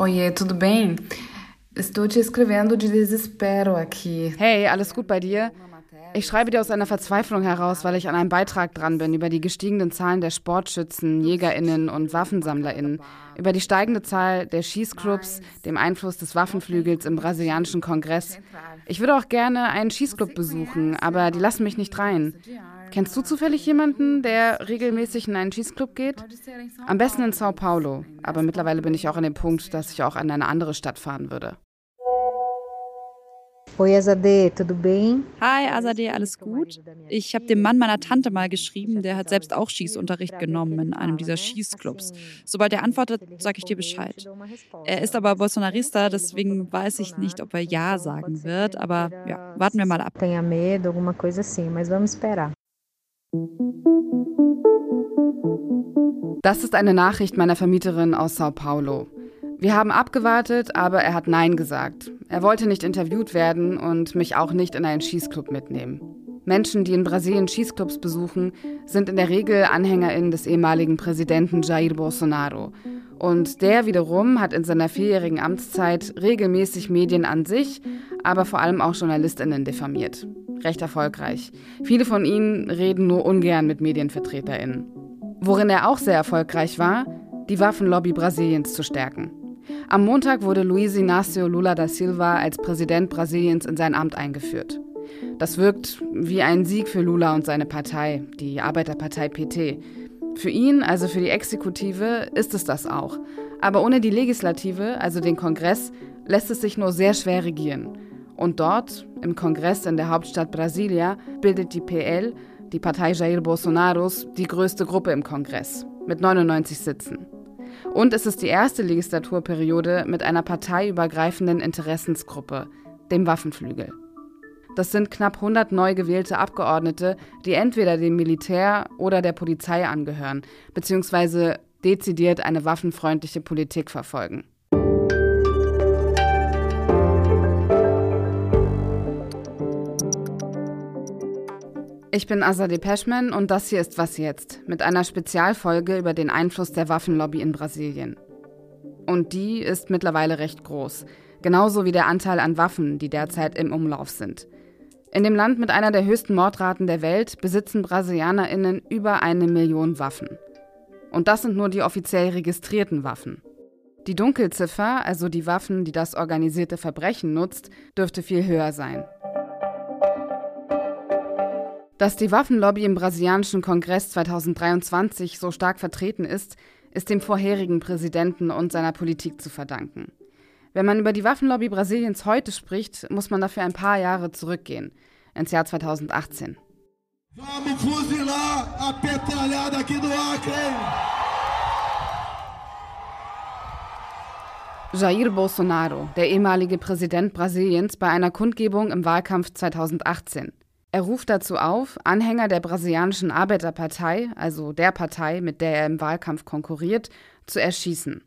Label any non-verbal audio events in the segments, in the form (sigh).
Oiê, tudo bem? Estou te escrevendo de desespero aqui. Hey, alles gut bei dir? Ich schreibe dir aus einer Verzweiflung heraus, weil ich an einem Beitrag dran bin über die gestiegenen Zahlen der Sportschützen, JägerInnen und WaffensammlerInnen, über die steigende Zahl der Schießclubs, dem Einfluss des Waffenflügels im brasilianischen Kongress. Ich würde auch gerne einen Schießclub besuchen, aber die lassen mich nicht rein. Kennst du zufällig jemanden, der regelmäßig in einen Schießclub geht? Am besten in Sao Paulo, aber mittlerweile bin ich auch an dem Punkt, dass ich auch an eine andere Stadt fahren würde. Oi, Azadeh, tudo bem? Hi, Azadeh, alles gut? Ich habe dem Mann meiner Tante mal geschrieben, der hat selbst auch Schießunterricht genommen in einem dieser Schießclubs. Sobald er antwortet, sage ich dir Bescheid. Er ist aber Bolsonarista, deswegen weiß ich nicht, ob er Ja sagen wird, aber ja, warten wir mal ab. Tenha medo, alguma coisa assim, mas vamos esperar. Das ist eine Nachricht meiner Vermieterin aus Sao Paulo. Wir haben abgewartet, aber er hat Nein gesagt. Er wollte nicht interviewt werden und mich auch nicht in einen Schießclub mitnehmen. Menschen, die in Brasilien Schießclubs besuchen, sind in der Regel AnhängerInnen des ehemaligen Präsidenten Jair Bolsonaro. Und der wiederum hat in seiner vierjährigen Amtszeit regelmäßig Medien an sich, aber vor allem auch JournalistInnen diffamiert. Recht erfolgreich. Viele von ihnen reden nur ungern mit MedienvertreterInnen. Worin er auch sehr erfolgreich war, die Waffenlobby Brasiliens zu stärken. Am Montag wurde Luiz Inácio Lula da Silva als Präsident Brasiliens in sein Amt eingeführt. Das wirkt wie ein Sieg für Lula und seine Partei, die Arbeiterpartei PT. Für ihn, also für die Exekutive, ist es das auch. Aber ohne die Legislative, also den Kongress, lässt es sich nur sehr schwer regieren. Und dort, im Kongress in der Hauptstadt Brasilia, bildet die PL, die Partei Jair Bolsonaros, die größte Gruppe im Kongress, mit 99 Sitzen. Und es ist die erste Legislaturperiode mit einer parteiübergreifenden Interessensgruppe, dem Waffenflügel. Das sind knapp 100 neu gewählte Abgeordnete, die entweder dem Militär oder der Polizei angehören, beziehungsweise dezidiert eine waffenfreundliche Politik verfolgen. Ich bin Azadeh Peschman und das hier ist Was jetzt mit einer Spezialfolge über den Einfluss der Waffenlobby in Brasilien. Und die ist mittlerweile recht groß, genauso wie der Anteil an Waffen, die derzeit im Umlauf sind. In dem Land mit einer der höchsten Mordraten der Welt besitzen Brasilianerinnen über eine Million Waffen. Und das sind nur die offiziell registrierten Waffen. Die Dunkelziffer, also die Waffen, die das organisierte Verbrechen nutzt, dürfte viel höher sein. Dass die Waffenlobby im brasilianischen Kongress 2023 so stark vertreten ist, ist dem vorherigen Präsidenten und seiner Politik zu verdanken. Wenn man über die Waffenlobby Brasiliens heute spricht, muss man dafür ein paar Jahre zurückgehen, ins Jahr 2018. Vamos fuzilar a petralhada aqui do Acre! Jair Bolsonaro, der ehemalige Präsident Brasiliens, bei einer Kundgebung im Wahlkampf 2018. Er ruft dazu auf, Anhänger der brasilianischen Arbeiterpartei, also der Partei, mit der er im Wahlkampf konkurriert, zu erschießen.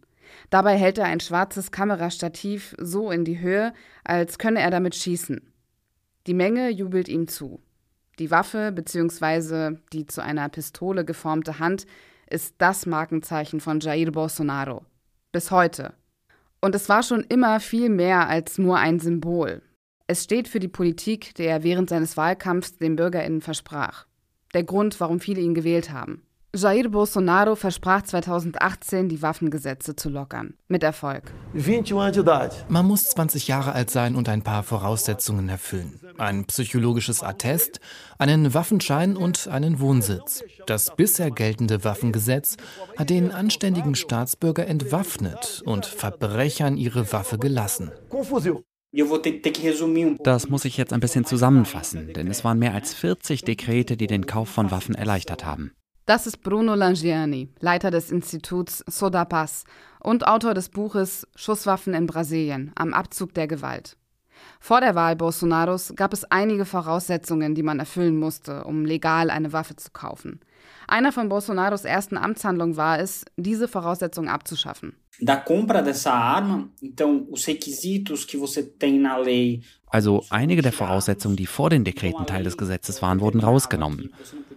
Dabei hält er ein schwarzes Kamerastativ so in die Höhe, als könne er damit schießen. Die Menge jubelt ihm zu. Die Waffe bzw. die zu einer Pistole geformte Hand ist das Markenzeichen von Jair Bolsonaro. Bis heute. Und es war schon immer viel mehr als nur ein Symbol. Es steht für die Politik, die er während seines Wahlkampfs den BürgerInnen versprach. Der Grund, warum viele ihn gewählt haben. Jair Bolsonaro versprach 2018, die Waffengesetze zu lockern. Mit Erfolg. Man muss 20 Jahre alt sein und ein paar Voraussetzungen erfüllen. Ein psychologisches Attest, einen Waffenschein und einen Wohnsitz. Das bisher geltende Waffengesetz hat den anständigen Staatsbürger entwaffnet und Verbrechern ihre Waffe gelassen. Das muss ich jetzt ein bisschen zusammenfassen, denn es waren mehr als 40 Dekrete, die den Kauf von Waffen erleichtert haben. Das ist Bruno Langiani, Leiter des Instituts Sodapaz und Autor des Buches Schusswaffen in Brasilien am Abzug der Gewalt. Vor der Wahl Bolsonaros gab es einige Voraussetzungen, die man erfüllen musste, um legal eine Waffe zu kaufen. Einer von Bolsonaros ersten Amtshandlungen war es, diese Voraussetzungen abzuschaffen. Da compra dessa arma, então os requisitos que você tem na lei Also einige der Voraussetzungen, die vor den Dekreten Teil des Gesetzes waren, wurden rausgenommen.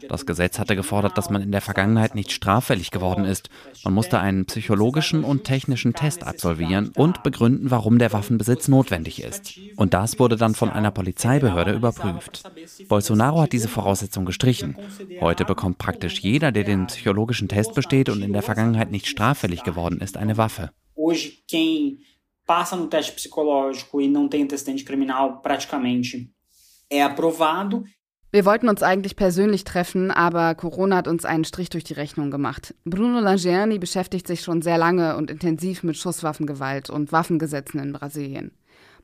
Das Gesetz hatte gefordert, dass man in der Vergangenheit nicht straffällig geworden ist. Man musste einen psychologischen und technischen Test absolvieren und begründen, warum der Waffenbesitz notwendig ist. Und das wurde dann von einer Polizeibehörde überprüft. Bolsonaro hat diese Voraussetzung gestrichen. Heute bekommt praktisch jeder, der den psychologischen Test besteht und in der Vergangenheit nicht straffällig geworden ist, eine Waffe. Passa no teste psicológico e não tem antecedente criminal, praticamente é aprovado. Wir wollten uns eigentlich persönlich treffen, aber Corona hat uns einen Strich durch die Rechnung gemacht. Bruno Langerni beschäftigt sich schon sehr lange und intensiv mit Schusswaffengewalt und Waffengesetzen in Brasilien.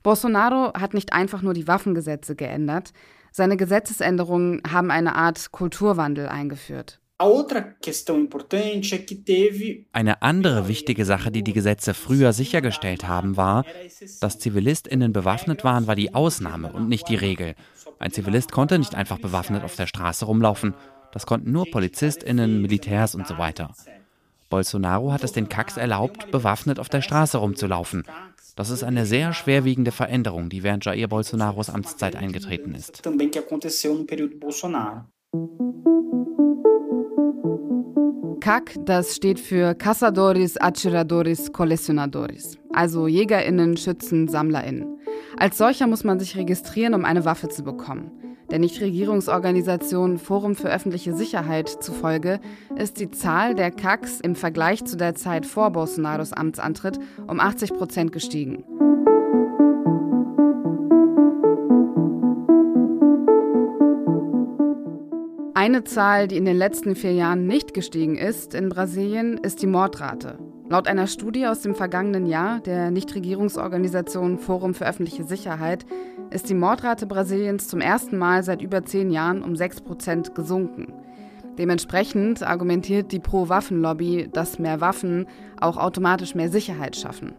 Bolsonaro hat nicht einfach nur die Waffengesetze geändert, seine Gesetzesänderungen haben eine Art Kulturwandel eingeführt. Eine andere wichtige Sache, die die Gesetze früher sichergestellt haben, war, dass ZivilistInnen bewaffnet waren, war die Ausnahme und nicht die Regel. Ein Zivilist konnte nicht einfach bewaffnet auf der Straße rumlaufen. Das konnten nur PolizistInnen, Militärs und so weiter. Bolsonaro hat es den Kacks erlaubt, bewaffnet auf der Straße rumzulaufen. Das ist eine sehr schwerwiegende Veränderung, die während Jair Bolsonaros Amtszeit eingetreten ist. CAC, das steht für Cazadores, Atiradores, Colecionadores, also JägerInnen, Schützen, SammlerInnen. Als solcher muss man sich registrieren, um eine Waffe zu bekommen. Der Nichtregierungsorganisation Forum für öffentliche Sicherheit zufolge ist die Zahl der CACs im Vergleich zu der Zeit vor Bolsonaros Amtsantritt um 80 Prozent gestiegen. Eine Zahl, die in den letzten vier Jahren nicht gestiegen ist in Brasilien, ist die Mordrate. Laut einer Studie aus dem vergangenen Jahr der Nichtregierungsorganisation Forum für öffentliche Sicherheit ist die Mordrate Brasiliens zum ersten Mal seit über zehn Jahren um 6 Prozent gesunken. Dementsprechend argumentiert die Pro-Waffen-Lobby, dass mehr Waffen auch automatisch mehr Sicherheit schaffen.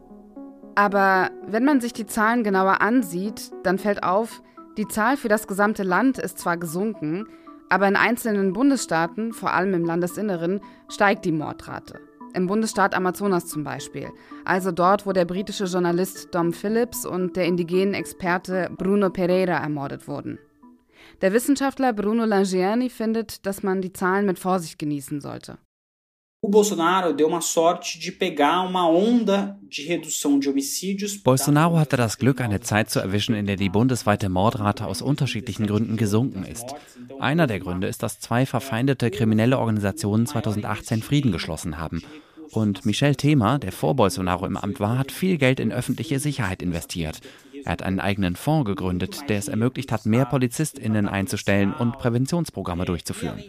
Aber wenn man sich die Zahlen genauer ansieht, dann fällt auf, die Zahl für das gesamte Land ist zwar gesunken, aber in einzelnen Bundesstaaten, vor allem im Landesinneren, steigt die Mordrate. Im Bundesstaat Amazonas zum Beispiel, also dort, wo der britische Journalist Dom Phillips und der indigenen Experte Bruno Pereira ermordet wurden. Der Wissenschaftler Bruno Langiani findet, dass man die Zahlen mit Vorsicht genießen sollte. O Bolsonaro deu uma sorte de pegar uma onda de redução de homicídios. Bolsonaro hatte das Glück, eine Zeit zu erwischen, in der die bundesweite Mordrate aus unterschiedlichen Gründen gesunken ist. Einer der Gründe ist, dass zwei verfeindete kriminelle Organisationen 2018 Frieden geschlossen haben. Und Michel Thema, der vor Bolsonaro im Amt war, hat viel Geld in öffentliche Sicherheit investiert. Er hat einen eigenen Fonds gegründet, der es ermöglicht hat, mehr PolizistInnen einzustellen und Präventionsprogramme durchzuführen.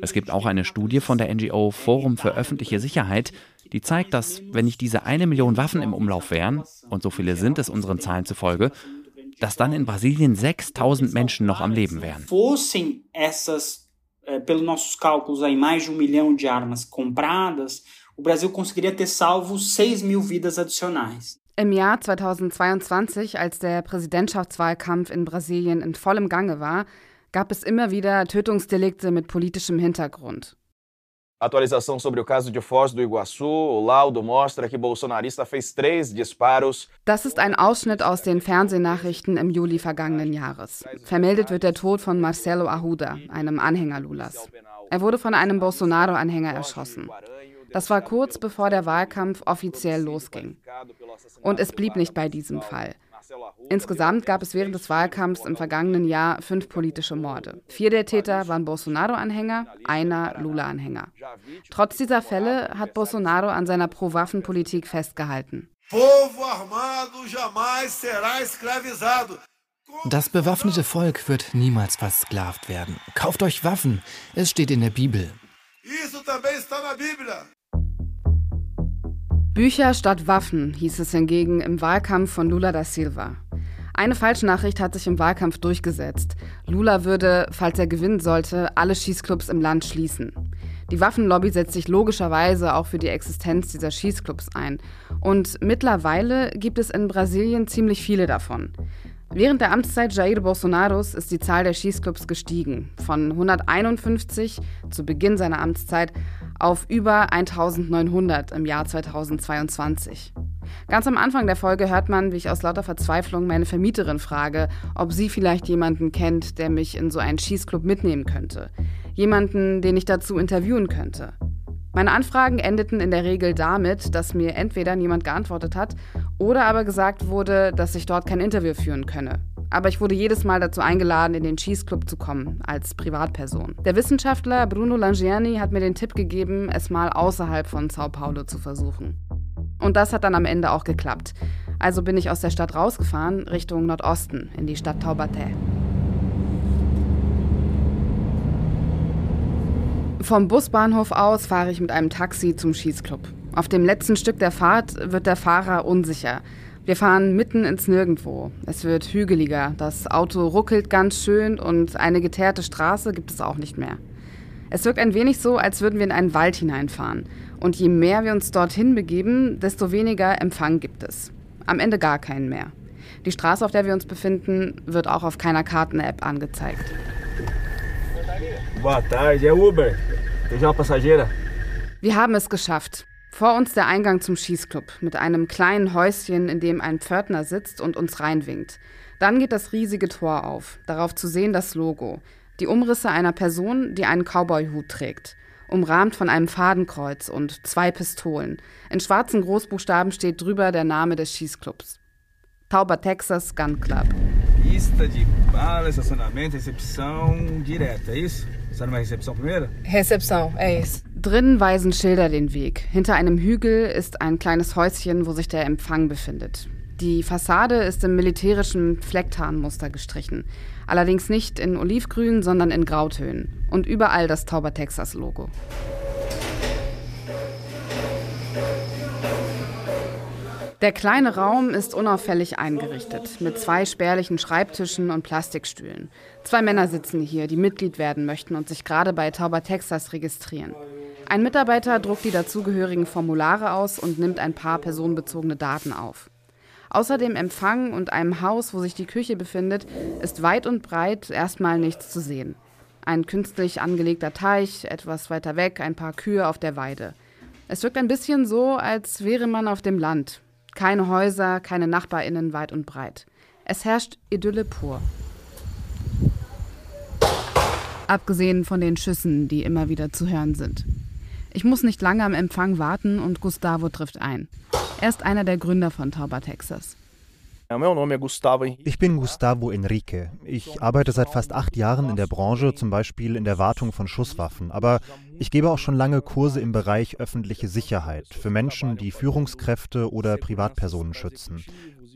Es gibt auch eine Studie von der NGO Forum für öffentliche Sicherheit, die zeigt, dass, wenn nicht diese eine Million Waffen im Umlauf wären, und so viele sind es unseren Zahlen zufolge, dass dann in Brasilien 6000 Menschen noch am Leben wären. Eh, pelos nossos cálculos, aí mais de um milhão de armas compradas, o Brasil conseguiria ter salvo 6 mil vidas adicionais. Im Jahr 2022, als der Präsidentschaftswahlkampf in Brasilien in vollem Gange war, gab es immer wieder Tötungsdelikte mit politischem Hintergrund. Atualização sobre o caso de Foz do Iguaçu. O laudo mostra que bolsonarista fez três disparos. Das ist ein Ausschnitt aus den Fernsehnachrichten im Juli vergangenen Jahres. Vermeldet wird der Tod von Marcelo Arruda, einem Anhänger Lulas. Er wurde von einem Bolsonaro-Anhänger erschossen. Das war kurz bevor der Wahlkampf offiziell losging. Und es blieb nicht bei diesem Fall. Insgesamt gab es während des Wahlkampfs im vergangenen Jahr fünf politische Morde. Vier der Täter waren Bolsonaro-Anhänger, einer Lula-Anhänger. Trotz dieser Fälle hat Bolsonaro an seiner Pro-Waffen-Politik festgehalten. Das bewaffnete Volk wird niemals versklavt werden. Kauft euch Waffen, es steht in der Bibel. Bücher statt Waffen, hieß es hingegen im Wahlkampf von Lula da Silva. Eine Falschnachricht hat sich im Wahlkampf durchgesetzt. Lula würde, falls er gewinnen sollte, alle Schießclubs im Land schließen. Die Waffenlobby setzt sich logischerweise auch für die Existenz dieser Schießclubs ein. Und mittlerweile gibt es in Brasilien ziemlich viele davon. Während der Amtszeit Jair Bolsonaros ist die Zahl der Schießclubs gestiegen, von 151 zu Beginn seiner Amtszeit auf über 1900 im Jahr 2022. Ganz am Anfang der Folge hört man, wie ich aus lauter Verzweiflung meine Vermieterin frage, ob sie vielleicht jemanden kennt, der mich in so einen Schießclub mitnehmen könnte. Jemanden, den ich dazu interviewen könnte. Meine Anfragen endeten in der Regel damit, dass mir entweder niemand geantwortet hat oder aber gesagt wurde, dass ich dort kein Interview führen könne. Aber ich wurde jedes Mal dazu eingeladen, in den Cheese Club zu kommen, als Privatperson. Der Wissenschaftler Bruno Langiani hat mir den Tipp gegeben, es mal außerhalb von Sao Paulo zu versuchen. Und das hat dann am Ende auch geklappt. Also bin ich aus der Stadt rausgefahren, Richtung Nordosten, in die Stadt Taubaté. Vom Busbahnhof aus fahre ich mit einem Taxi zum Schießclub. Auf dem letzten Stück der Fahrt wird der Fahrer unsicher. Wir fahren mitten ins Nirgendwo. Es wird hügeliger, das Auto ruckelt ganz schön und eine geteerte Straße gibt es auch nicht mehr. Es wirkt ein wenig so, als würden wir in einen Wald hineinfahren. Und je mehr wir uns dorthin begeben, desto weniger Empfang gibt es. Am Ende gar keinen mehr. Die Straße, auf der wir uns befinden, wird auch auf keiner Karten-App angezeigt. Boa tarde, é Uber. Tem já passageira? Wir haben es geschafft. Vor uns der Eingang zum Schießclub mit einem kleinen Häuschen, in dem ein Pförtner sitzt und uns reinwinkt. Dann geht das riesige Tor auf, darauf zu sehen das Logo. Die Umrisse einer Person, die einen Cowboyhut trägt, umrahmt von einem Fadenkreuz und zwei Pistolen. In schwarzen Großbuchstaben steht drüber der Name des Schießclubs. Tauber Texas Gun Club. Pista de bala, estacionamento, recepção direta, é isso? Você numa recepção primeiro? Recepção, é isso. Drinnen weisen Schilder den Weg. Hinter einem Hügel ist ein kleines Häuschen, wo sich der Empfang befindet. Die Fassade ist im militärischen Flecktarnmuster gestrichen. Allerdings nicht in Olivgrün, sondern in Grautönen. Und überall das Tauber Texas Logo. Der kleine Raum ist unauffällig eingerichtet, mit zwei spärlichen Schreibtischen und Plastikstühlen. Zwei Männer sitzen hier, die Mitglied werden möchten und sich gerade bei Tauber Texas registrieren. Ein Mitarbeiter druckt die dazugehörigen Formulare aus und nimmt ein paar personenbezogene Daten auf. Außer dem Empfang und einem Haus, wo sich die Küche befindet, ist weit und breit erstmal nichts zu sehen. Ein künstlich angelegter Teich, etwas weiter weg ein paar Kühe auf der Weide. Es wirkt ein bisschen so, als wäre man auf dem Land, keine Häuser, keine NachbarInnen weit und breit. Es herrscht Idylle pur. Abgesehen von den Schüssen, die immer wieder zu hören sind. Ich muss nicht lange am Empfang warten und Gustavo trifft ein. Er ist einer der Gründer von Tauber Texas. Ich bin Gustavo Enrique. Ich arbeite seit fast acht Jahren in der Branche, zum Beispiel in der Wartung von Schusswaffen. Aber ich gebe auch schon lange Kurse im Bereich öffentliche Sicherheit für Menschen, die Führungskräfte oder Privatpersonen schützen.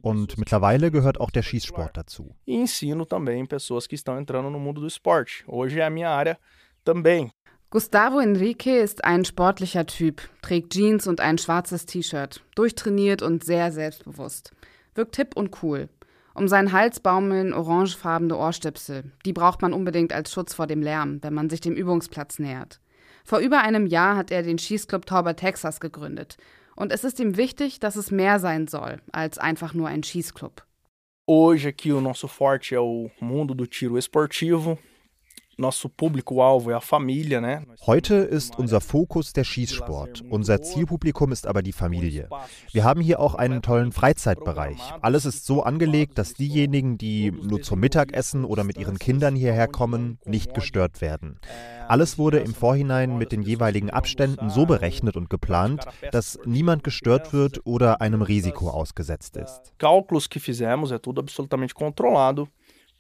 Und mittlerweile gehört auch der Schießsport dazu. ensino também pessoas que estão entrando no mundo do esporte. Hoje é a minha área também. Gustavo Enrique ist ein sportlicher Typ, trägt Jeans und ein schwarzes T-Shirt, durchtrainiert und sehr selbstbewusst. Wirkt hip und cool. Um seinen Hals baumeln orangefarbene Ohrstöpsel. Die braucht man unbedingt als Schutz vor dem Lärm, wenn man sich dem Übungsplatz nähert. Vor über einem Jahr hat er den Schießclub Tauber Texas gegründet. Und es ist ihm wichtig, dass es mehr sein soll als einfach nur ein Schießclub. Hoje aqui o nosso forte é o mundo do tiro esportivo. Heute ist unser Fokus der Schießsport. Unser Zielpublikum ist aber die Familie. Wir haben hier auch einen tollen Freizeitbereich. Alles ist so angelegt, dass diejenigen, die nur zum Mittagessen oder mit ihren Kindern hierher kommen, nicht gestört werden. Alles wurde im Vorhinein mit den jeweiligen Abständen so berechnet und geplant, dass niemand gestört wird oder einem Risiko ausgesetzt ist. Cálculos que fizemos é tudo absolutamente controlado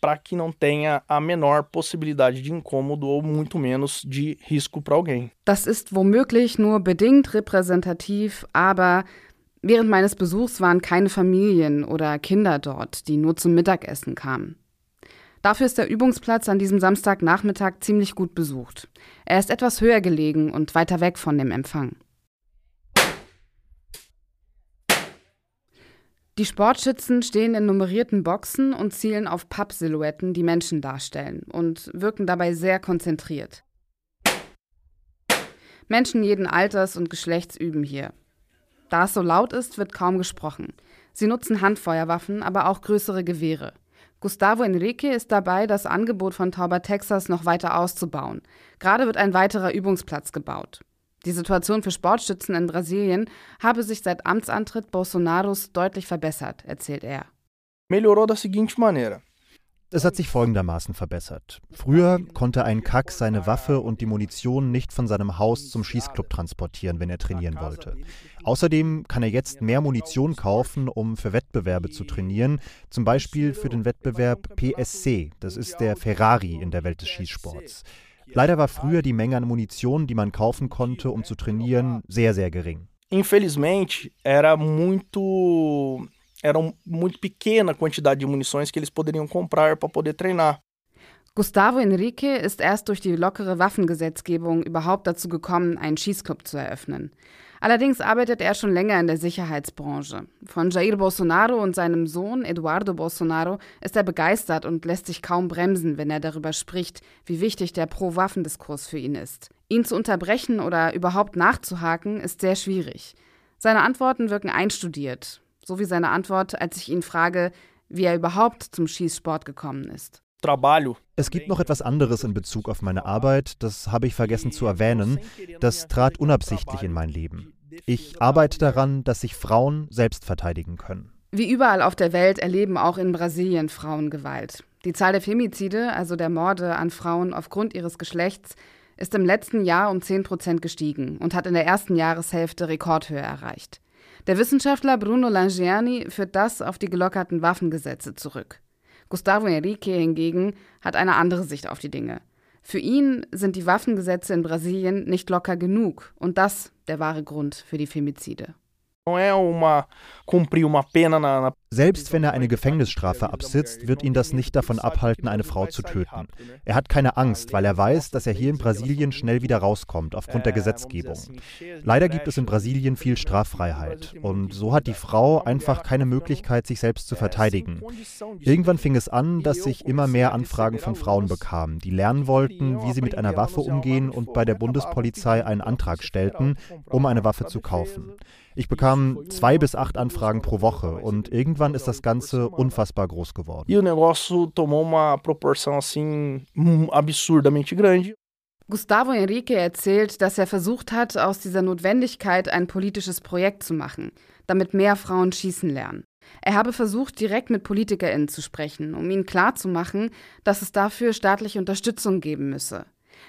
para que não tenha a menor possibilidade de incômodo ou muito menos de risco para alguém. Das ist womöglich nur bedingt repräsentativ, aber während meines Besuchs waren keine Familien oder Kinder dort, die nur zum Mittagessen kamen. Dafür ist der Übungsplatz an diesem Samstagnachmittag ziemlich gut besucht. Er ist etwas höher gelegen und weiter weg von dem Empfang. Die Sportschützen stehen in nummerierten Boxen und zielen auf Pappsilhouetten, die Menschen darstellen, und wirken dabei sehr konzentriert. Menschen jeden Alters und Geschlechts üben hier. Da es so laut ist, wird kaum gesprochen. Sie nutzen Handfeuerwaffen, aber auch größere Gewehre. Gustavo Enrique ist dabei, das Angebot von Tauber Texas noch weiter auszubauen. Gerade wird ein weiterer Übungsplatz gebaut. Die Situation für Sportschützen in Brasilien habe sich seit Amtsantritt Bolsonaros deutlich verbessert, erzählt er. Melhorou da seguinte maneira. Es hat sich folgendermaßen verbessert. Früher konnte ein Kack seine Waffe und die Munition nicht von seinem Haus zum Schießclub transportieren, wenn er trainieren wollte. Außerdem kann er jetzt mehr Munition kaufen, um für Wettbewerbe zu trainieren, zum Beispiel für den Wettbewerb PSC, das ist der Ferrari in der Welt des Schießsports. Leider war früher die Menge an Munition, die man kaufen konnte, um zu trainieren, sehr, sehr gering. Infelizmente, era muito era muito pequena a quantidade de munições que eles poderiam comprar para poder treinar. Gustavo Henrique ist erst durch die lockere Waffengesetzgebung überhaupt dazu gekommen, einen Schießclub zu eröffnen. Allerdings arbeitet er schon länger in der Sicherheitsbranche. Von Jair Bolsonaro und seinem Sohn Eduardo Bolsonaro ist er begeistert und lässt sich kaum bremsen, wenn er darüber spricht, wie wichtig der Pro-Waffendiskurs für ihn ist. Ihn zu unterbrechen oder überhaupt nachzuhaken, ist sehr schwierig. Seine Antworten wirken einstudiert, so wie seine Antwort, als ich ihn frage, wie er überhaupt zum Schießsport gekommen ist. Es gibt noch etwas anderes in Bezug auf meine Arbeit, das habe ich vergessen zu erwähnen. Das trat unabsichtlich in mein Leben. Ich arbeite daran, dass sich Frauen selbst verteidigen können. Wie überall auf der Welt erleben auch in Brasilien Frauen Gewalt. Die Zahl der Femizide, also der Morde an Frauen aufgrund ihres Geschlechts, ist im letzten Jahr um 10 Prozent gestiegen und hat in der ersten Jahreshälfte Rekordhöhe erreicht. Der Wissenschaftler Bruno Langiani führt das auf die gelockerten Waffengesetze zurück. Gustavo Henrique hingegen hat eine andere Sicht auf die Dinge. Für ihn sind die Waffengesetze in Brasilien nicht locker genug und das der wahre Grund für die Femizide. Selbst wenn er eine Gefängnisstrafe absitzt, wird ihn das nicht davon abhalten, eine Frau zu töten. Er hat keine Angst, weil er weiß, dass er hier in Brasilien schnell wieder rauskommt, aufgrund der Gesetzgebung. Leider gibt es in Brasilien viel Straffreiheit. Und so hat die Frau einfach keine Möglichkeit, sich selbst zu verteidigen. Irgendwann fing es an, dass sich immer mehr Anfragen von Frauen bekamen, die lernen wollten, wie sie mit einer Waffe umgehen und bei der Bundespolizei einen Antrag stellten, um eine Waffe zu kaufen. Ich bekam zwei bis acht Anfragen pro Woche und irgendwann ist das Ganze unfassbar groß geworden. E o negócio tomou uma proporção assim absurdamente grande. Gustavo Henrique erzählt, dass er versucht hat, aus dieser Notwendigkeit ein politisches Projekt zu machen, damit mehr Frauen schießen lernen. Er habe versucht, direkt mit PolitikerInnen zu sprechen, um ihnen klarzumachen, dass es dafür staatliche Unterstützung geben müsse.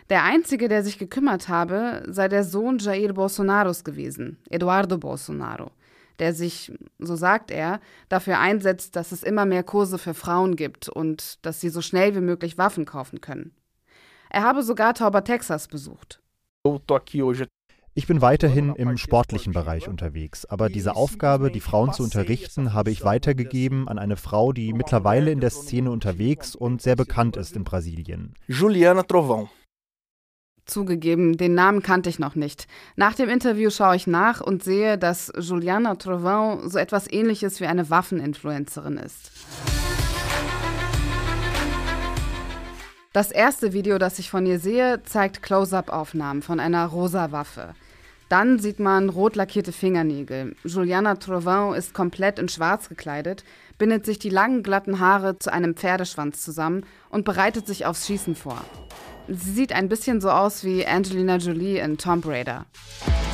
Der einzige, der sich gekümmert habe, sei der Sohn Jair Bolsonaros gewesen, Eduardo Bolsonaro, der sich, so sagt er, dafür einsetzt, dass es immer mehr Kurse für Frauen gibt und dass sie so schnell wie möglich Waffen kaufen können. Er habe sogar Tauber Texas besucht. Ich bin weiterhin im sportlichen Bereich unterwegs, aber diese Aufgabe, die Frauen zu unterrichten, habe ich weitergegeben an eine Frau, die mittlerweile in der Szene unterwegs und sehr bekannt ist in Brasilien. Juliana Trovão. Zugegeben, den Namen kannte ich noch nicht. Nach dem Interview schaue ich nach und sehe, dass Juliana Trovin so etwas ähnliches wie eine Waffeninfluencerin ist. Das erste Video, das ich von ihr sehe, zeigt Close-up-Aufnahmen von einer rosa Waffe. Dann sieht man rot lackierte Fingernägel. Juliana Trovin ist komplett in schwarz gekleidet, bindet sich die langen glatten Haare zu einem Pferdeschwanz zusammen und bereitet sich aufs Schießen vor. Sie sieht ein bisschen so aus wie Angelina Jolie in Tomb Raider.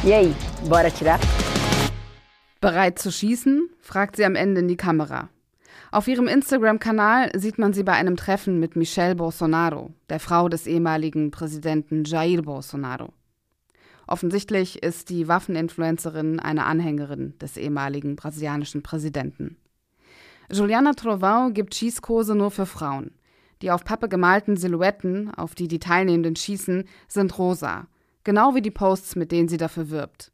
Yay, bora tirar? Bereit zu schießen? fragt sie am Ende in die Kamera. Auf ihrem Instagram-Kanal sieht man sie bei einem Treffen mit Michelle Bolsonaro, der Frau des ehemaligen Präsidenten Jair Bolsonaro. Offensichtlich ist die Waffeninfluencerin eine Anhängerin des ehemaligen brasilianischen Präsidenten. Juliana Trovão gibt Schießkurse nur für Frauen. Die auf Pappe gemalten Silhouetten, auf die die Teilnehmenden schießen, sind rosa, genau wie die Posts, mit denen sie dafür wirbt.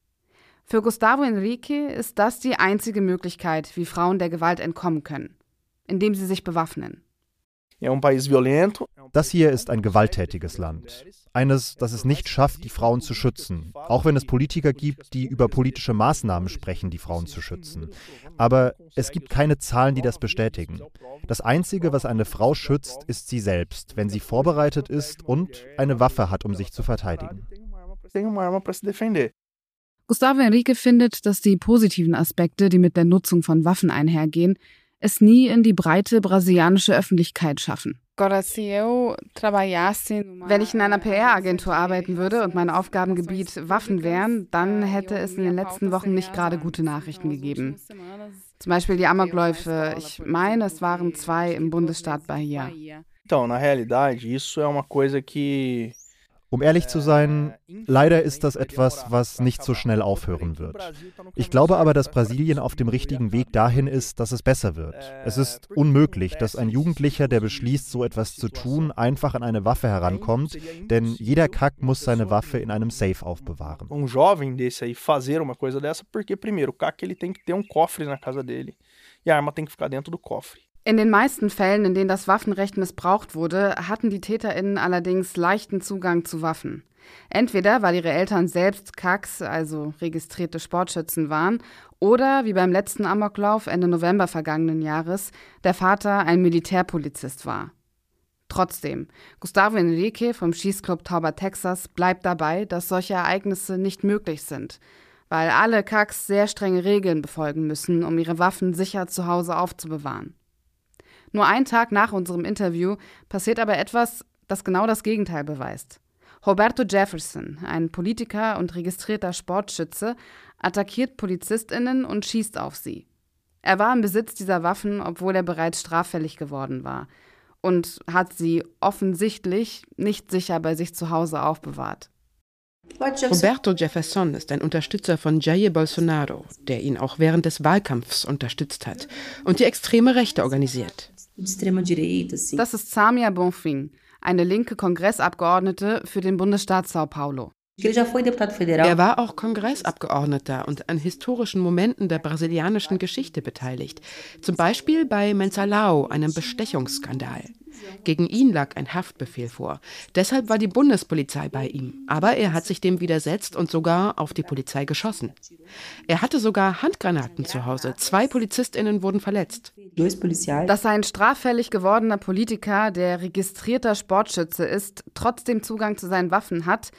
Für Gustavo Enrique ist das die einzige Möglichkeit, wie Frauen der Gewalt entkommen können, indem sie sich bewaffnen. Das hier ist ein gewalttätiges Land. Eines, das es nicht schafft, die Frauen zu schützen. Auch wenn es Politiker gibt, die über politische Maßnahmen sprechen, die Frauen zu schützen. Aber es gibt keine Zahlen, die das bestätigen. Das Einzige, was eine Frau schützt, ist sie selbst, wenn sie vorbereitet ist und eine Waffe hat, um sich zu verteidigen. Gustavo Enrique findet, dass die positiven Aspekte, die mit der Nutzung von Waffen einhergehen, es nie in die breite brasilianische Öffentlichkeit schaffen. Wenn ich in einer PR-Agentur arbeiten würde und mein Aufgabengebiet Waffen wären, dann hätte es in den letzten Wochen nicht gerade gute Nachrichten gegeben. Zum Beispiel die Amokläufe. Ich meine, es waren zwei im Bundesstaat Bahia. Então, na realidade, isso é uma coisa que um ehrlich zu sein, leider ist das etwas, was nicht so schnell aufhören wird. Ich glaube aber, dass Brasilien auf dem richtigen Weg dahin ist, dass es besser wird. Es ist unmöglich, dass ein Jugendlicher, der beschließt, so etwas zu tun, einfach an eine Waffe herankommt, denn jeder Kack muss seine Waffe in einem Safe aufbewahren. Um jovem desse aí fazer uma coisa dessa, porque primeiro, o Kack ele tem que ter um cofre na casa dele e a arma tem que ficar dentro do cofre. In den meisten Fällen, in denen das Waffenrecht missbraucht wurde, hatten die TäterInnen allerdings leichten Zugang zu Waffen. Entweder weil ihre Eltern selbst Kacks, also registrierte Sportschützen waren, oder wie beim letzten Amoklauf Ende November vergangenen Jahres der Vater ein Militärpolizist war. Trotzdem, Gustavo Enrique vom Schießclub Tauber Texas bleibt dabei, dass solche Ereignisse nicht möglich sind, weil alle Kacks sehr strenge Regeln befolgen müssen, um ihre Waffen sicher zu Hause aufzubewahren. Nur einen Tag nach unserem Interview passiert aber etwas, das genau das Gegenteil beweist. Roberto Jefferson, ein Politiker und registrierter Sportschütze, attackiert Polizistinnen und schießt auf sie. Er war im Besitz dieser Waffen, obwohl er bereits straffällig geworden war und hat sie offensichtlich nicht sicher bei sich zu Hause aufbewahrt. Roberto Jefferson ist ein Unterstützer von Jair Bolsonaro, der ihn auch während des Wahlkampfs unterstützt hat und die extreme Rechte organisiert. Das ist Samia Bonfim, eine linke Kongressabgeordnete für den Bundesstaat Sao Paulo. Er war auch Kongressabgeordneter und an historischen Momenten der brasilianischen Geschichte beteiligt, zum Beispiel bei Mensalao, einem Bestechungsskandal. Gegen ihn lag ein Haftbefehl vor. Deshalb war die Bundespolizei bei ihm. Aber er hat sich dem widersetzt und sogar auf die Polizei geschossen. Er hatte sogar Handgranaten zu Hause. Zwei Polizistinnen wurden verletzt. Dass ein straffällig gewordener Politiker, der registrierter Sportschütze ist, trotzdem Zugang zu seinen Waffen hat,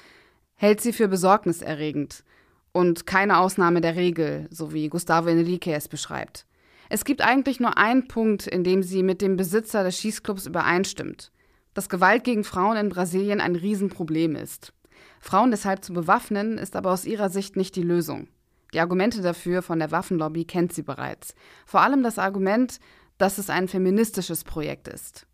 hält sie für besorgniserregend. Und keine Ausnahme der Regel, so wie Gustavo Enrique es beschreibt. Es gibt eigentlich nur einen Punkt, in dem sie mit dem Besitzer des Schießclubs übereinstimmt. Dass Gewalt gegen Frauen in Brasilien ein Riesenproblem ist. Frauen deshalb zu bewaffnen, ist aber aus ihrer Sicht nicht die Lösung. Die Argumente dafür von der Waffenlobby kennt sie bereits. Vor allem das Argument, dass es ein feministisches Projekt ist.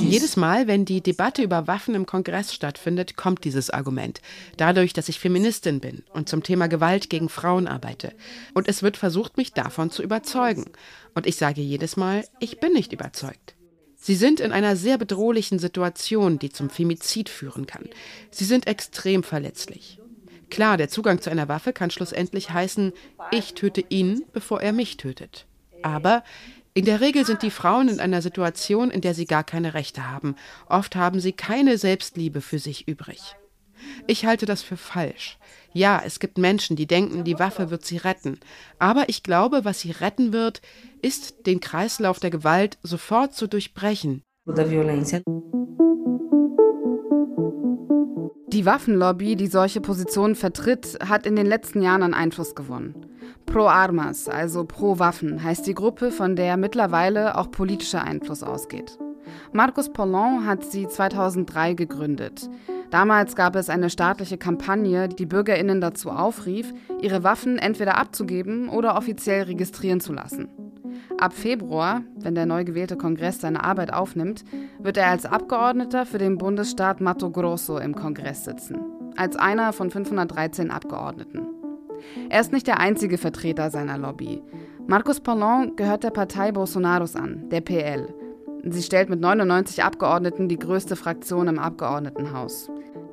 Jedes Mal, wenn die Debatte über Waffen im Kongress stattfindet, kommt dieses Argument. Dadurch, dass ich Feministin bin und zum Thema Gewalt gegen Frauen arbeite. Und es wird versucht, mich davon zu überzeugen. Und ich sage jedes Mal, ich bin nicht überzeugt. Sie sind in einer sehr bedrohlichen Situation, die zum Femizid führen kann. Sie sind extrem verletzlich. Klar, der Zugang zu einer Waffe kann schlussendlich heißen, ich töte ihn, bevor er mich tötet. Aber in der Regel sind die Frauen in einer Situation, in der sie gar keine Rechte haben. Oft haben sie keine Selbstliebe für sich übrig. Ich halte das für falsch. Ja, es gibt Menschen, die denken, die Waffe wird sie retten. Aber ich glaube, was sie retten wird, ist, den Kreislauf der Gewalt sofort zu durchbrechen. Die Waffenlobby, die solche Positionen vertritt, hat in den letzten Jahren an Einfluss gewonnen. Pro Armas, also Pro Waffen, heißt die Gruppe, von der mittlerweile auch politischer Einfluss ausgeht. Marcus Pollon hat sie 2003 gegründet. Damals gab es eine staatliche Kampagne, die Bürgerinnen dazu aufrief, ihre Waffen entweder abzugeben oder offiziell registrieren zu lassen. Ab Februar, wenn der neu gewählte Kongress seine Arbeit aufnimmt, wird er als Abgeordneter für den Bundesstaat Mato Grosso im Kongress sitzen, als einer von 513 Abgeordneten. Er ist nicht der einzige Vertreter seiner Lobby. Marcos Pollon gehört der Partei Bolsonaros an, der PL. Sie stellt mit 99 Abgeordneten die größte Fraktion im Abgeordnetenhaus.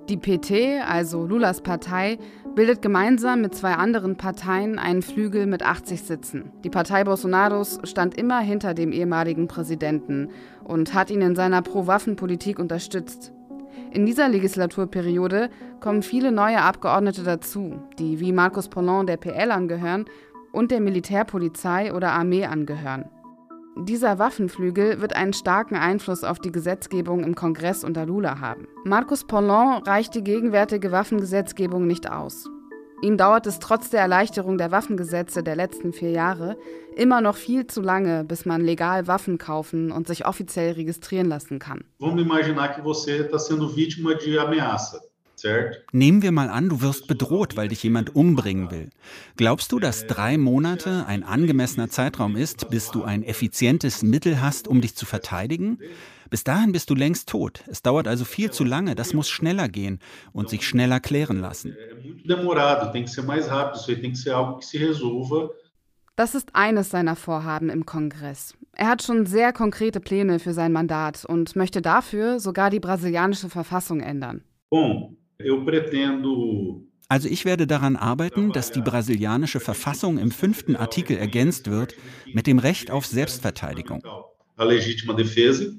Die PT, also Lulas Partei, bildet gemeinsam mit zwei anderen Parteien einen Flügel mit 80 Sitzen. Die Partei Bolsonaros stand immer hinter dem ehemaligen Präsidenten und hat ihn in seiner Pro-Waffen-Politik unterstützt. In dieser Legislaturperiode kommen viele neue Abgeordnete dazu, die wie Markus Pollon der PL angehören und der Militärpolizei oder Armee angehören. Dieser Waffenflügel wird einen starken Einfluss auf die Gesetzgebung im Kongress unter Lula haben. Markus Pollon reicht die gegenwärtige Waffengesetzgebung nicht aus. Ihm dauert es trotz der Erleichterung der Waffengesetze der letzten vier Jahre immer noch viel zu lange, bis man legal Waffen kaufen und sich offiziell registrieren lassen kann. Vamos imaginar que você está sendo vítima de ameaça. Nehmen wir mal an, du wirst bedroht, weil dich jemand umbringen will. Glaubst du, dass drei Monate ein angemessener Zeitraum ist, bis du ein effizientes Mittel hast, um dich zu verteidigen? Bis dahin bist du längst tot. Es dauert also viel zu lange. Das muss schneller gehen und sich schneller klären lassen. Das ist eines seiner Vorhaben im Kongress. Er hat schon sehr konkrete Pläne für sein Mandat und möchte dafür sogar die brasilianische Verfassung ändern. Also ich werde daran arbeiten, dass die brasilianische Verfassung im fünften Artikel ergänzt wird mit dem Recht auf Selbstverteidigung.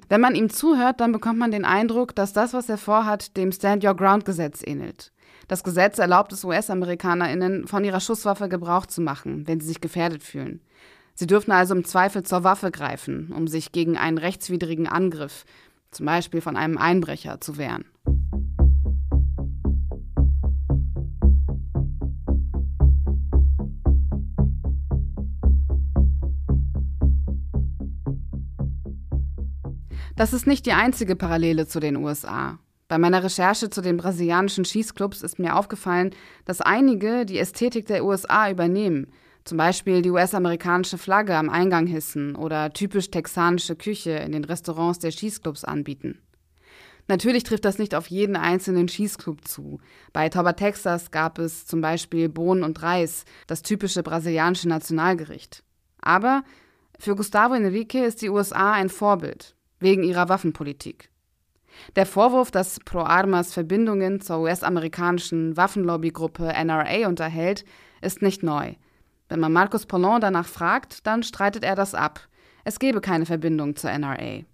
Wenn man ihm zuhört, dann bekommt man den Eindruck, dass das, was er vorhat, dem Stand Your Ground Gesetz ähnelt. Das Gesetz erlaubt es US-AmerikanerInnen, von ihrer Schusswaffe Gebrauch zu machen, wenn sie sich gefährdet fühlen. Sie dürfen also im Zweifel zur Waffe greifen, um sich gegen einen rechtswidrigen Angriff, zum Beispiel von einem Einbrecher, zu wehren. Das ist nicht die einzige Parallele zu den USA. Bei meiner Recherche zu den brasilianischen Schießclubs ist mir aufgefallen, dass einige die Ästhetik der USA übernehmen, zum Beispiel die US-amerikanische Flagge am Eingang hissen oder typisch texanische Küche in den Restaurants der Schießclubs anbieten. Natürlich trifft das nicht auf jeden einzelnen Schießclub zu. Bei Toba Texas gab es zum Beispiel Bohnen und Reis, das typische brasilianische Nationalgericht. Aber für Gustavo Enrique ist die USA ein Vorbild wegen ihrer Waffenpolitik. Der Vorwurf, dass Pro Armas Verbindungen zur US-amerikanischen Waffenlobbygruppe NRA unterhält, ist nicht neu. Wenn man Marcos Pollon danach fragt, dann streitet er das ab. Es gebe keine Verbindung zur NRA.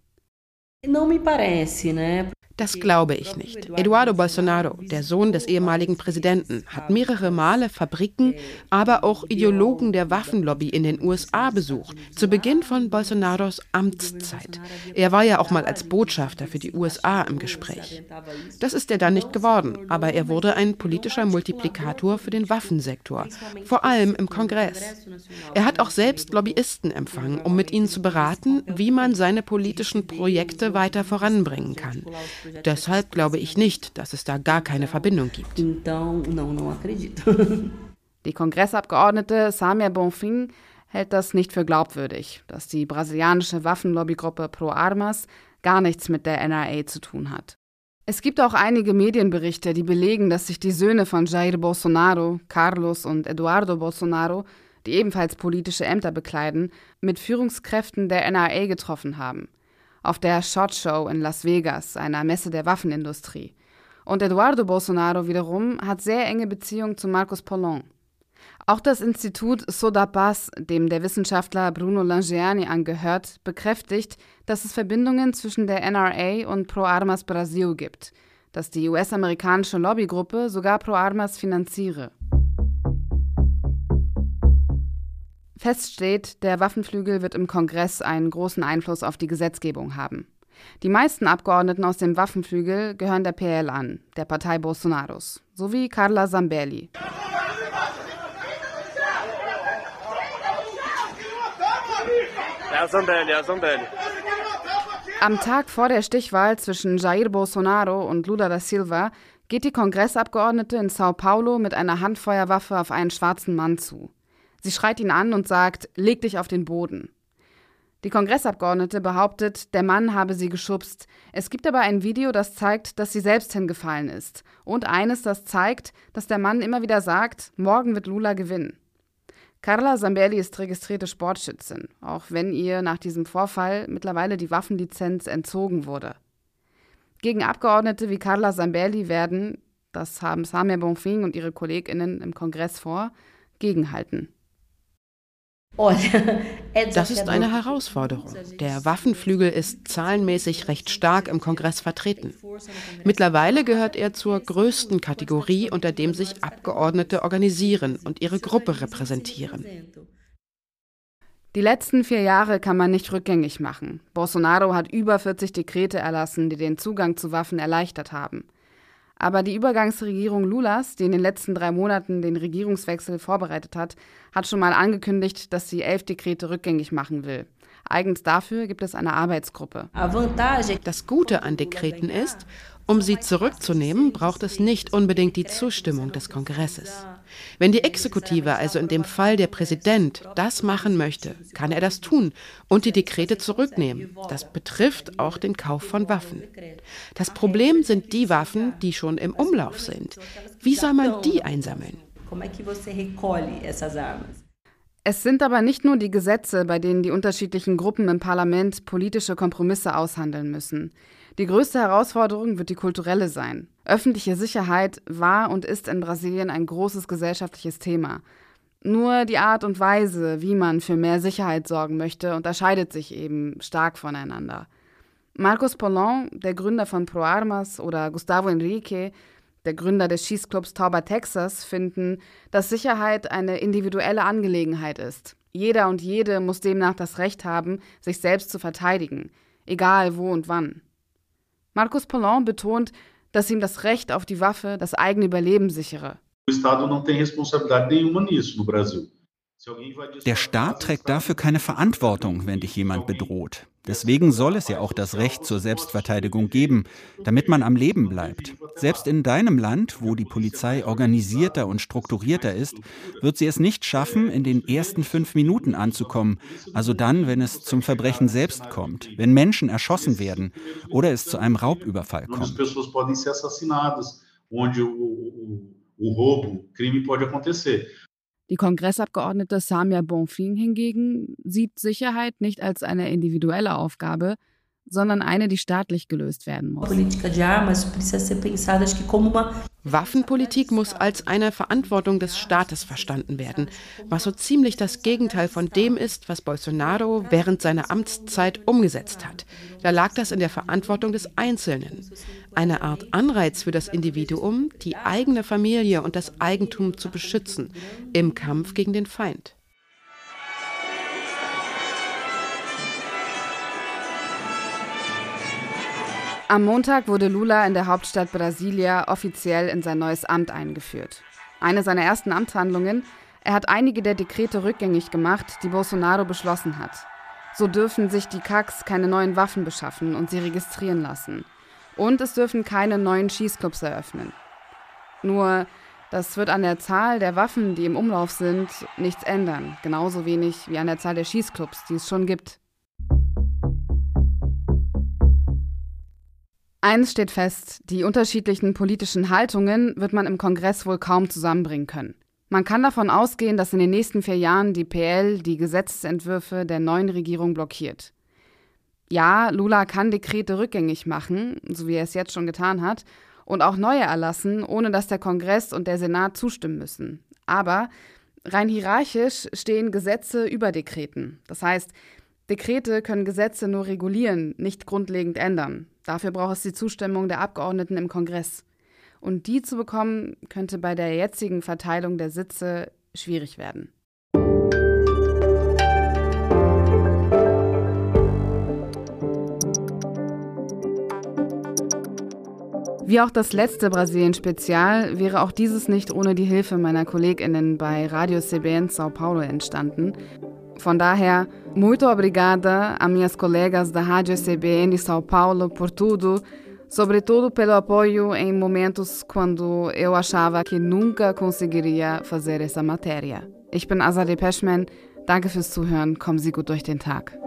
Não me parece, né? Das glaube ich nicht. Eduardo Bolsonaro, der Sohn des ehemaligen Präsidenten, hat mehrere Male Fabriken, aber auch Ideologen der Waffenlobby in den USA besucht, zu Beginn von Bolsonaros Amtszeit. Er war ja auch mal als Botschafter für die USA im Gespräch. Das ist er dann nicht geworden, aber er wurde ein politischer Multiplikator für den Waffensektor, vor allem im Kongress. Er hat auch selbst Lobbyisten empfangen, um mit ihnen zu beraten, wie man seine politischen Projekte weiter voranbringen kann. Deshalb glaube ich nicht, dass es da gar keine Verbindung gibt. Die Kongressabgeordnete Samia Bonfim hält das nicht für glaubwürdig, dass die brasilianische Waffenlobbygruppe Pro Armas gar nichts mit der NRA zu tun hat. Es gibt auch einige Medienberichte, die belegen, dass sich die Söhne von Jair Bolsonaro, Carlos und Eduardo Bolsonaro, die ebenfalls politische Ämter bekleiden, mit Führungskräften der NRA getroffen haben auf der SHOT Show in Las Vegas, einer Messe der Waffenindustrie. Und Eduardo Bolsonaro wiederum hat sehr enge Beziehungen zu Marcos Pollon. Auch das Institut Sodapaz, dem der Wissenschaftler Bruno Langiani angehört, bekräftigt, dass es Verbindungen zwischen der NRA und Pro Armas Brasil gibt, dass die US-amerikanische Lobbygruppe sogar Pro Armas finanziere. Fest steht, der Waffenflügel wird im Kongress einen großen Einfluss auf die Gesetzgebung haben. Die meisten Abgeordneten aus dem Waffenflügel gehören der PL an, der Partei Bolsonaros, sowie Carla Zambelli. Am Tag vor der Stichwahl zwischen Jair Bolsonaro und Lula da Silva geht die Kongressabgeordnete in Sao Paulo mit einer Handfeuerwaffe auf einen schwarzen Mann zu. Sie schreit ihn an und sagt, leg dich auf den Boden. Die Kongressabgeordnete behauptet, der Mann habe sie geschubst. Es gibt aber ein Video, das zeigt, dass sie selbst hingefallen ist. Und eines, das zeigt, dass der Mann immer wieder sagt, morgen wird Lula gewinnen. Carla Zambelli ist registrierte Sportschützin, auch wenn ihr nach diesem Vorfall mittlerweile die Waffenlizenz entzogen wurde. Gegen Abgeordnete wie Carla Zambelli werden, das haben Samir Bonfing und ihre KollegInnen im Kongress vor, gegenhalten. (laughs) Das ist eine Herausforderung. Der Waffenflügel ist zahlenmäßig recht stark im Kongress vertreten. Mittlerweile gehört er zur größten Kategorie, unter dem sich Abgeordnete organisieren und ihre Gruppe repräsentieren. Die letzten vier Jahre kann man nicht rückgängig machen. Bolsonaro hat über 40 Dekrete erlassen, die den Zugang zu Waffen erleichtert haben. Aber die Übergangsregierung Lulas, die in den letzten drei Monaten den Regierungswechsel vorbereitet hat, hat schon mal angekündigt, dass sie elf Dekrete rückgängig machen will. Eigens dafür gibt es eine Arbeitsgruppe. Das Gute an Dekreten ist, um sie zurückzunehmen, braucht es nicht unbedingt die Zustimmung des Kongresses. Wenn die Exekutive, also in dem Fall der Präsident, das machen möchte, kann er das tun und die Dekrete zurücknehmen. Das betrifft auch den Kauf von Waffen. Das Problem sind die Waffen, die schon im Umlauf sind. Wie soll man die einsammeln? Es sind aber nicht nur die Gesetze, bei denen die unterschiedlichen Gruppen im Parlament politische Kompromisse aushandeln müssen. Die größte Herausforderung wird die kulturelle sein. Öffentliche Sicherheit war und ist in Brasilien ein großes gesellschaftliches Thema. Nur die Art und Weise, wie man für mehr Sicherheit sorgen möchte, unterscheidet sich eben stark voneinander. Marcos Pollon, der Gründer von Pro Armas, oder Gustavo Enrique, der Gründer des Schießclubs Tauber Texas, finden, dass Sicherheit eine individuelle Angelegenheit ist. Jeder und jede muss demnach das Recht haben, sich selbst zu verteidigen, egal wo und wann. Marcus Pollon betont, dass ihm das Recht auf die Waffe das eigene Überleben sichere. Der Staat trägt dafür keine Verantwortung, wenn dich jemand bedroht. Deswegen soll es ja auch das Recht zur Selbstverteidigung geben, damit man am Leben bleibt. Selbst in deinem Land, wo die Polizei organisierter und strukturierter ist, wird sie es nicht schaffen, in den ersten fünf Minuten anzukommen, also dann, wenn es zum Verbrechen selbst kommt, wenn Menschen erschossen werden oder es zu einem Raubüberfall kommt. Die Kongressabgeordnete Samia Bonfim hingegen sieht Sicherheit nicht als eine individuelle Aufgabe, sondern eine, die staatlich gelöst werden muss. Waffenpolitik muss als eine Verantwortung des Staates verstanden werden, was so ziemlich das Gegenteil von dem ist, was Bolsonaro während seiner Amtszeit umgesetzt hat. Da lag das in der Verantwortung des Einzelnen. Eine Art Anreiz für das Individuum, die eigene Familie und das Eigentum zu beschützen im Kampf gegen den Feind. Am Montag wurde Lula in der Hauptstadt Brasilia offiziell in sein neues Amt eingeführt. Eine seiner ersten Amtshandlungen, er hat einige der Dekrete rückgängig gemacht, die Bolsonaro beschlossen hat. So dürfen sich die CACs keine neuen Waffen beschaffen und sie registrieren lassen. Und es dürfen keine neuen Schießclubs eröffnen. Nur, das wird an der Zahl der Waffen, die im Umlauf sind, nichts ändern. Genauso wenig wie an der Zahl der Schießclubs, die es schon gibt. Eins steht fest, die unterschiedlichen politischen Haltungen wird man im Kongress wohl kaum zusammenbringen können. Man kann davon ausgehen, dass in den nächsten vier Jahren die PL die Gesetzesentwürfe der neuen Regierung blockiert. Ja, Lula kann Dekrete rückgängig machen, so wie er es jetzt schon getan hat, und auch neue erlassen, ohne dass der Kongress und der Senat zustimmen müssen. Aber rein hierarchisch stehen Gesetze über Dekreten. Das heißt, Dekrete können Gesetze nur regulieren, nicht grundlegend ändern. Dafür braucht es die Zustimmung der Abgeordneten im Kongress. Und die zu bekommen, könnte bei der jetzigen Verteilung der Sitze schwierig werden. Wie auch das letzte Brasilien-Spezial wäre auch dieses nicht ohne die Hilfe meiner KollegInnen bei Radio CBN São Paulo entstanden. Von daher, muito obrigada a minhas colegas da Rádio CBN São Paulo por tudo, sobretudo pelo apoio em momentos quando eu achava que nunca conseguiria fazer essa matéria. Ich bin Azadeh Peschman. Danke fürs Zuhören. Kommen Sie gut durch den Tag.